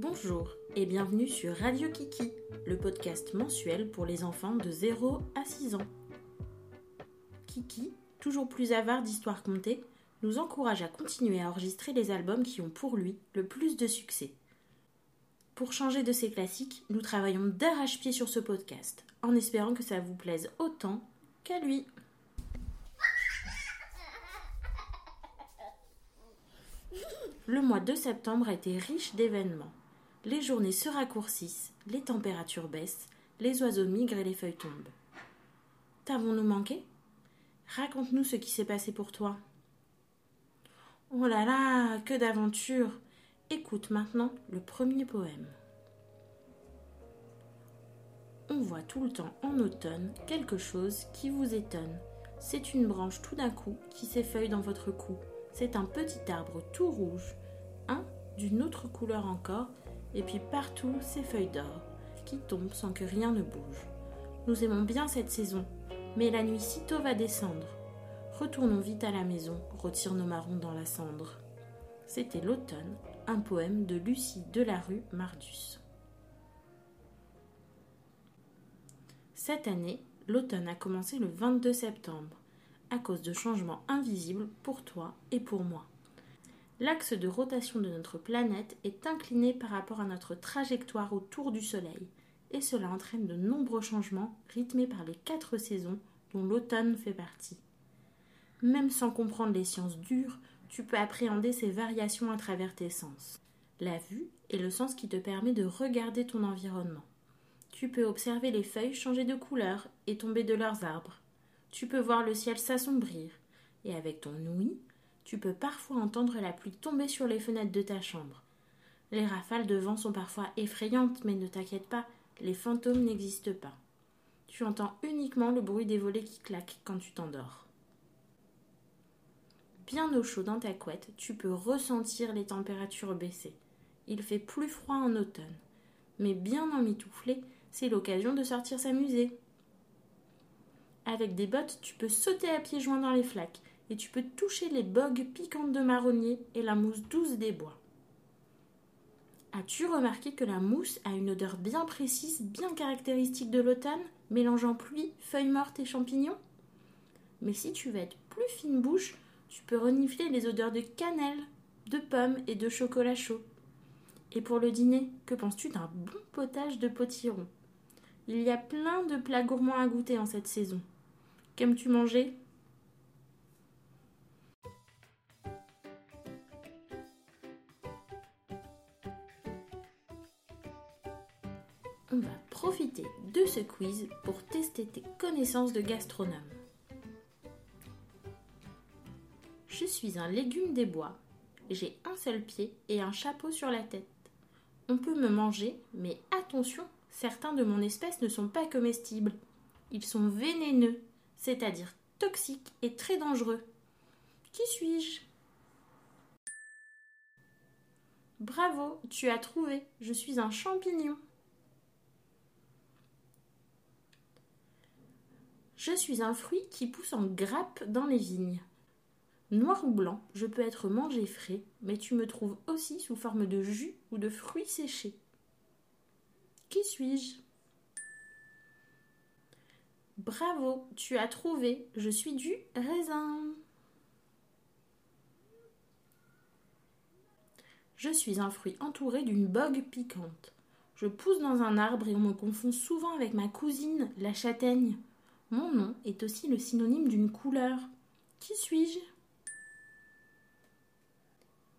Bonjour et bienvenue sur Radio Kiki, le podcast mensuel pour les enfants de 0 à 6 ans. Kiki, toujours plus avare d'histoires contées, nous encourage à continuer à enregistrer les albums qui ont pour lui le plus de succès. Pour changer de ces classiques, nous travaillons d'arrache-pied sur ce podcast, en espérant que ça vous plaise autant qu'à lui. Le mois de septembre a été riche d'événements. Les journées se raccourcissent, les températures baissent, les oiseaux migrent et les feuilles tombent. T'avons-nous manqué? Raconte-nous ce qui s'est passé pour toi. Oh là là, que d'aventures Écoute maintenant le premier poème. On voit tout le temps en automne quelque chose qui vous étonne. C'est une branche tout d'un coup qui s'effeuille dans votre cou. C'est un petit arbre tout rouge, un d'une autre couleur encore, et puis partout ces feuilles d'or qui tombent sans que rien ne bouge. Nous aimons bien cette saison, mais la nuit sitôt va descendre. Retournons vite à la maison, retire nos marrons dans la cendre. C'était l'automne, un poème de Lucie Delarue Mardus. Cette année, l'automne a commencé le 22 septembre, à cause de changements invisibles pour toi et pour moi. L'axe de rotation de notre planète est incliné par rapport à notre trajectoire autour du Soleil, et cela entraîne de nombreux changements rythmés par les quatre saisons dont l'automne fait partie. Même sans comprendre les sciences dures, tu peux appréhender ces variations à travers tes sens. La vue est le sens qui te permet de regarder ton environnement. Tu peux observer les feuilles changer de couleur et tomber de leurs arbres. Tu peux voir le ciel s'assombrir. Et avec ton ouïe, tu peux parfois entendre la pluie tomber sur les fenêtres de ta chambre. Les rafales de vent sont parfois effrayantes, mais ne t'inquiète pas, les fantômes n'existent pas. Tu entends uniquement le bruit des volets qui claquent quand tu t'endors bien au chaud dans ta couette, tu peux ressentir les températures baisser. Il fait plus froid en automne. Mais bien emmitouflé, c'est l'occasion de sortir s'amuser. Avec des bottes, tu peux sauter à pieds joints dans les flaques et tu peux toucher les bogues piquantes de marronnier et la mousse douce des bois. As-tu remarqué que la mousse a une odeur bien précise, bien caractéristique de l'automne, mélangeant pluie, feuilles mortes et champignons? Mais si tu veux être plus fine bouche, tu peux renifler les odeurs de cannelle, de pommes et de chocolat chaud. Et pour le dîner, que penses-tu d'un bon potage de potiron? Il y a plein de plats gourmands à goûter en cette saison. Qu'aimes-tu manger? On va profiter de ce quiz pour tester tes connaissances de gastronome. Je suis un légume des bois. J'ai un seul pied et un chapeau sur la tête. On peut me manger, mais attention, certains de mon espèce ne sont pas comestibles. Ils sont vénéneux, c'est-à-dire toxiques et très dangereux. Qui suis-je? Bravo, tu as trouvé, je suis un champignon. Je suis un fruit qui pousse en grappe dans les vignes. Noir ou blanc, je peux être mangé frais, mais tu me trouves aussi sous forme de jus ou de fruits séchés. Qui suis-je? Bravo, tu as trouvé, je suis du raisin. Je suis un fruit entouré d'une bogue piquante. Je pousse dans un arbre et on me confond souvent avec ma cousine, la châtaigne. Mon nom est aussi le synonyme d'une couleur. Qui suis-je?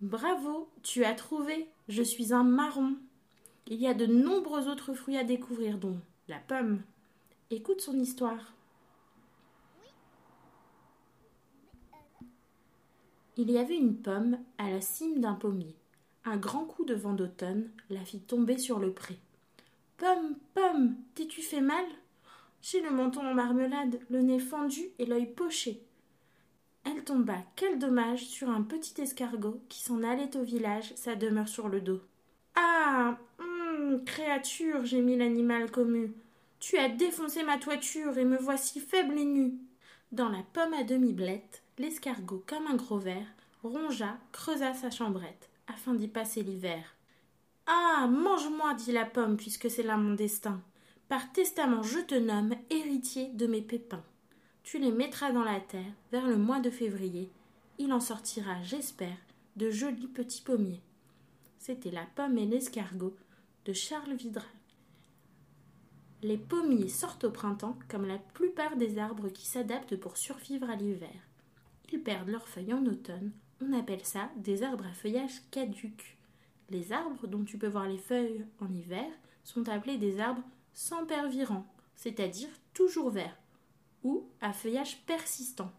Bravo, tu as trouvé. Je suis un marron. Il y a de nombreux autres fruits à découvrir, dont la pomme. Écoute son histoire. Il y avait une pomme à la cime d'un pommier. Un grand coup de vent d'automne la fit tomber sur le pré. Pomme, pomme, t'es-tu fait mal? J'ai le menton en marmelade, le nez fendu et l'œil poché. Elle tomba, quel dommage, sur un petit escargot qui s'en allait au village, sa demeure sur le dos. Ah hum, Créature gémit l'animal commu. Tu as défoncé ma toiture et me voici faible et nue. Dans la pomme à demi blette, l'escargot, comme un gros ver, rongea, creusa sa chambrette, afin d'y passer l'hiver. Ah. Mange-moi, dit la pomme, puisque c'est là mon destin. Par testament je te nomme héritier de mes pépins. Tu les mettras dans la terre vers le mois de février. Il en sortira, j'espère, de jolis petits pommiers. C'était la pomme et l'escargot de Charles Vidral. Les pommiers sortent au printemps comme la plupart des arbres qui s'adaptent pour survivre à l'hiver. Ils perdent leurs feuilles en automne. On appelle ça des arbres à feuillage caduc. Les arbres dont tu peux voir les feuilles en hiver sont appelés des arbres sans pervirant, c'est-à-dire toujours verts, ou à feuillage persistant.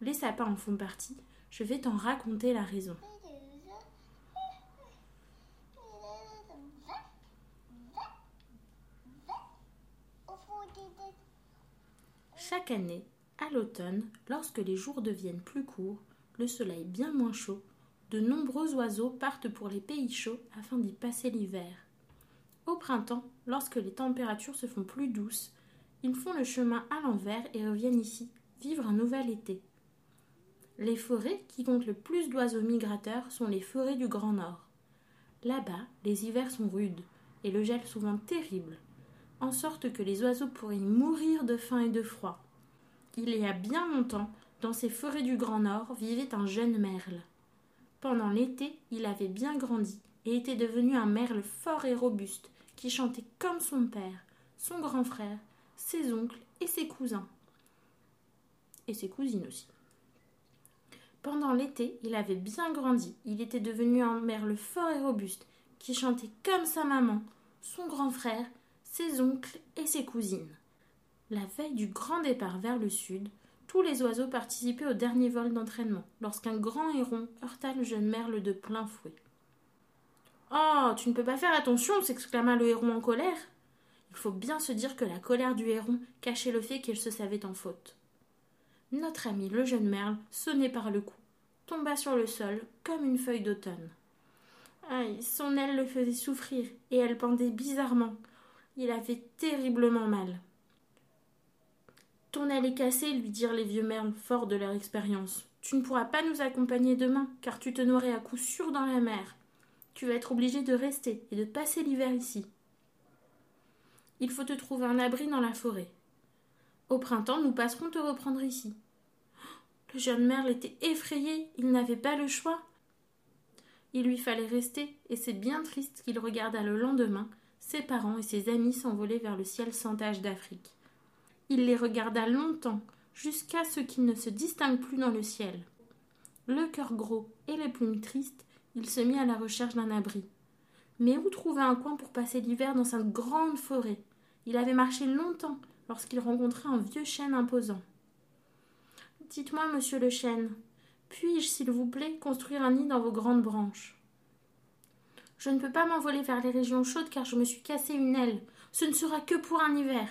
Les sapins en font partie. Je vais t'en raconter la raison. Chaque année, à l'automne, lorsque les jours deviennent plus courts, le soleil bien moins chaud, de nombreux oiseaux partent pour les pays chauds afin d'y passer l'hiver. Au printemps, lorsque les températures se font plus douces, ils font le chemin à l'envers et reviennent ici, vivre un nouvel été. Les forêts qui comptent le plus d'oiseaux migrateurs sont les forêts du Grand Nord. Là-bas, les hivers sont rudes et le gel souvent terrible en sorte que les oiseaux pourraient mourir de faim et de froid. Il y a bien longtemps, dans ces forêts du Grand Nord, vivait un jeune merle. Pendant l'été, il avait bien grandi et était devenu un merle fort et robuste, qui chantait comme son père, son grand frère, ses oncles et ses cousins. Et ses cousines aussi. Pendant l'été, il avait bien grandi. Il était devenu un merle fort et robuste, qui chantait comme sa maman, son grand frère ses oncles et ses cousines. La veille du grand départ vers le sud, tous les oiseaux participaient au dernier vol d'entraînement, lorsqu'un grand héron heurta le jeune merle de plein fouet. Oh. Tu ne peux pas faire attention. s'exclama le héron en colère. Il faut bien se dire que la colère du héron cachait le fait qu'il se savait en faute. Notre ami le jeune merle, sonné par le cou, tomba sur le sol comme une feuille d'automne. Aïe, son aile le faisait souffrir, et elle pendait bizarrement, il avait terriblement mal. Ton aile est cassée, lui dirent les vieux merles, forts de leur expérience. Tu ne pourras pas nous accompagner demain, car tu te noierais à coup sûr dans la mer. Tu vas être obligé de rester et de passer l'hiver ici. Il faut te trouver un abri dans la forêt. Au printemps, nous passerons te reprendre ici. Le jeune merle était effrayé, il n'avait pas le choix. Il lui fallait rester, et c'est bien triste qu'il regarda le lendemain ses parents et ses amis s'envolaient vers le ciel sans tache d'Afrique. Il les regarda longtemps, jusqu'à ce qu'ils ne se distinguent plus dans le ciel. Le cœur gros et les plumes tristes, il se mit à la recherche d'un abri. Mais où trouver un coin pour passer l'hiver dans cette grande forêt? Il avait marché longtemps lorsqu'il rencontra un vieux chêne imposant. Dites-moi, monsieur le chêne, puis-je, s'il vous plaît, construire un nid dans vos grandes branches? Je ne peux pas m'envoler vers les régions chaudes car je me suis cassé une aile. Ce ne sera que pour un hiver.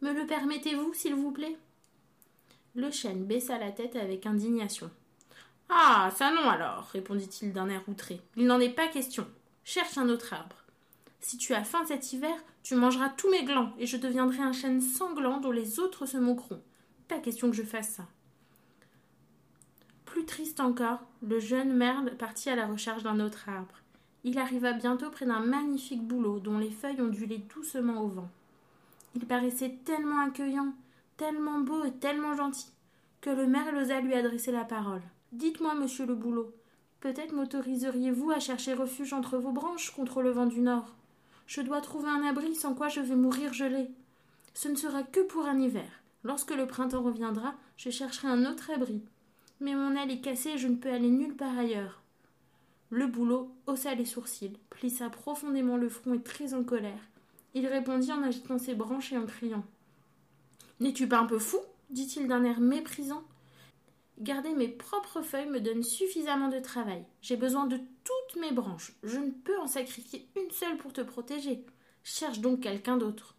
Me le permettez-vous, s'il vous plaît? Le chêne baissa la tête avec indignation. Ah, ça non alors, répondit-il d'un air outré. Il n'en est pas question. Cherche un autre arbre. Si tu as faim cet hiver, tu mangeras tous mes glands, et je deviendrai un chêne sanglant dont les autres se moqueront. Pas question que je fasse ça. Plus triste encore, le jeune merle partit à la recherche d'un autre arbre. Il arriva bientôt près d'un magnifique bouleau dont les feuilles ondulaient doucement au vent. Il paraissait tellement accueillant, tellement beau et tellement gentil, que le maire osa lui adresser la parole. Dites-moi, monsieur le bouleau, peut-être m'autoriseriez-vous à chercher refuge entre vos branches contre le vent du nord? Je dois trouver un abri sans quoi je vais mourir gelé. Ce ne sera que pour un hiver. Lorsque le printemps reviendra, je chercherai un autre abri. Mais mon aile est cassée et je ne peux aller nulle part ailleurs. Le bouleau haussa les sourcils, plissa profondément le front et très en colère. Il répondit en agitant ses branches et en criant. N'es-tu pas un peu fou? dit-il d'un air méprisant. Garder mes propres feuilles me donne suffisamment de travail. J'ai besoin de toutes mes branches. Je ne peux en sacrifier une seule pour te protéger. Cherche donc quelqu'un d'autre.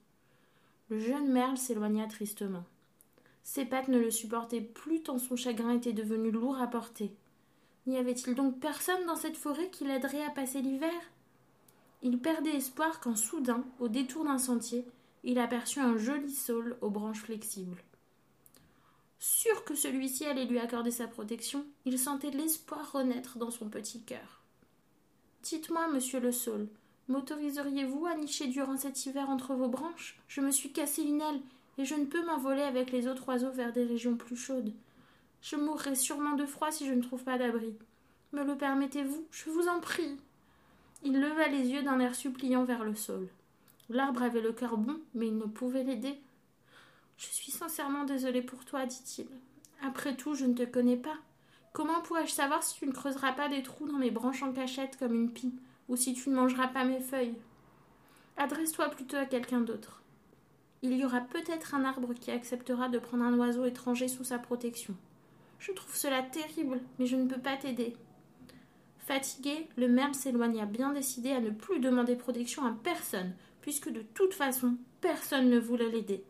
Le jeune merle s'éloigna tristement. Ses pattes ne le supportaient plus tant son chagrin était devenu lourd à porter. N'y avait-il donc personne dans cette forêt qui l'aiderait à passer l'hiver? Il perdait espoir quand soudain, au détour d'un sentier, il aperçut un joli saule aux branches flexibles. Sûr que celui-ci allait lui accorder sa protection, il sentait l'espoir renaître dans son petit cœur. Dites-moi, monsieur le saule, M'autoriseriez-vous à nicher durant cet hiver entre vos branches? Je me suis cassé une aile et je ne peux m'envoler avec les autres oiseaux vers des régions plus chaudes. Je mourrai sûrement de froid si je ne trouve pas d'abri. Me le permettez-vous? Je vous en prie. Il leva les yeux d'un air suppliant vers le sol. L'arbre avait le cœur bon, mais il ne pouvait l'aider. Je suis sincèrement désolé pour toi, dit-il. Après tout, je ne te connais pas. Comment pourrais-je savoir si tu ne creuseras pas des trous dans mes branches en cachette comme une pie, ou si tu ne mangeras pas mes feuilles? Adresse-toi plutôt à quelqu'un d'autre. Il y aura peut-être un arbre qui acceptera de prendre un oiseau étranger sous sa protection. Je trouve cela terrible, mais je ne peux pas t'aider. Fatigué, le merle s'éloigna bien décidé à ne plus demander protection à personne, puisque de toute façon personne ne voulait l'aider.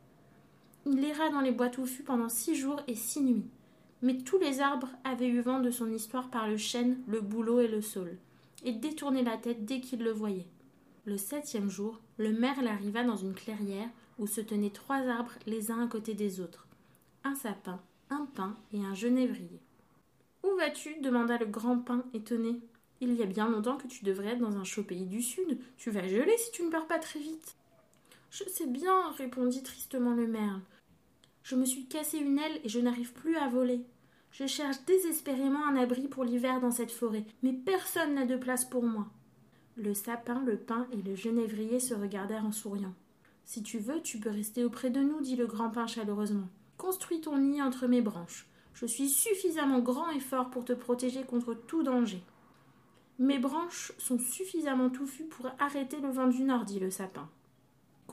Il erra dans les bois touffus pendant six jours et six nuits. Mais tous les arbres avaient eu vent de son histoire par le chêne, le bouleau et le saule, et détournaient la tête dès qu'ils le voyaient. Le septième jour, le merle arriva dans une clairière où se tenaient trois arbres les uns à côté des autres un sapin, un pin et un genévrier. Où vas-tu? demanda le grand pin étonné. Il y a bien longtemps que tu devrais être dans un chaud pays du sud. Tu vas geler si tu ne pars pas très vite. Je sais bien, répondit tristement le merle. Je me suis cassé une aile et je n'arrive plus à voler. Je cherche désespérément un abri pour l'hiver dans cette forêt, mais personne n'a de place pour moi. Le sapin, le pin et le genévrier se regardèrent en souriant. Si tu veux, tu peux rester auprès de nous, dit le grand pin chaleureusement. Construis ton nid entre mes branches. Je suis suffisamment grand et fort pour te protéger contre tout danger. Mes branches sont suffisamment touffues pour arrêter le vent du nord, dit le sapin.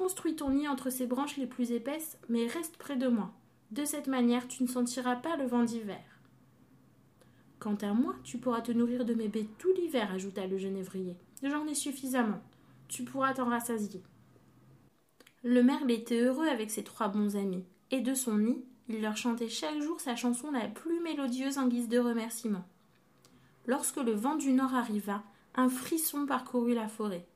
Construis ton nid entre ces branches les plus épaisses, mais reste près de moi. De cette manière, tu ne sentiras pas le vent d'hiver. Quant à moi, tu pourras te nourrir de mes baies tout l'hiver, ajouta le genévrier. J'en ai suffisamment. Tu pourras t'en rassasier. Le merle était heureux avec ses trois bons amis, et de son nid, il leur chantait chaque jour sa chanson la plus mélodieuse en guise de remerciement. Lorsque le vent du nord arriva, un frisson parcourut la forêt.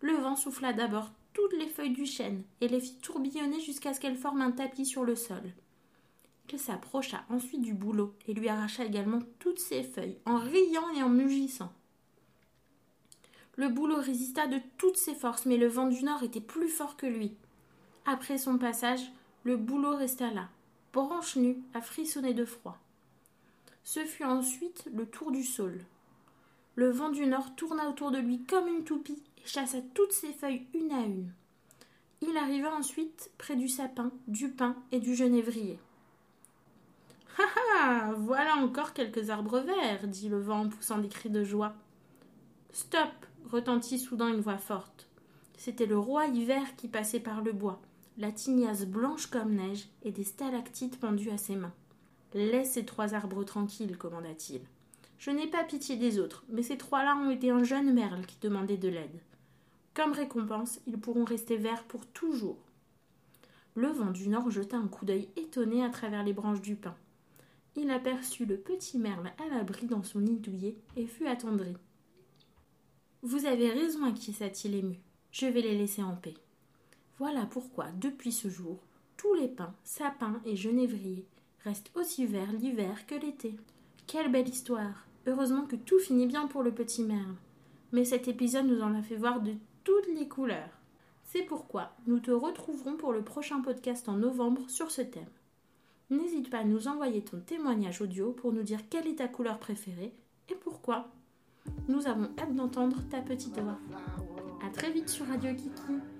Le vent souffla d'abord toutes les feuilles du chêne et les fit tourbillonner jusqu'à ce qu'elles forment un tapis sur le sol. Il s'approcha ensuite du bouleau et lui arracha également toutes ses feuilles, en riant et en mugissant. Le bouleau résista de toutes ses forces, mais le vent du nord était plus fort que lui. Après son passage, le bouleau resta là, branche nue, à frissonner de froid. Ce fut ensuite le tour du saule. Le vent du nord tourna autour de lui comme une toupie chassa toutes ses feuilles une à une. Il arriva ensuite près du sapin, du pin et du genévrier. Ha ha Voilà encore quelques arbres verts, dit le vent en poussant des cris de joie. Stop retentit soudain une voix forte. C'était le roi hiver qui passait par le bois, la tignasse blanche comme neige et des stalactites pendues à ses mains. Laisse ces trois arbres tranquilles, commanda-t-il. Je n'ai pas pitié des autres, mais ces trois-là ont été un jeune merle qui demandait de l'aide. Comme récompense, ils pourront rester verts pour toujours. Le vent du nord jeta un coup d'œil étonné à travers les branches du pin. Il aperçut le petit merle à l'abri dans son nid douillet et fut attendri. Vous avez raison, acquiesça-t-il ému. Je vais les laisser en paix. Voilà pourquoi, depuis ce jour, tous les pins, sapins et genévriers reste aussi vert l'hiver que l'été. Quelle belle histoire. Heureusement que tout finit bien pour le petit merle. Mais cet épisode nous en a fait voir de toutes les couleurs. C'est pourquoi nous te retrouverons pour le prochain podcast en novembre sur ce thème. N'hésite pas à nous envoyer ton témoignage audio pour nous dire quelle est ta couleur préférée et pourquoi. Nous avons hâte d'entendre ta petite voix. A très vite sur Radio Kiki.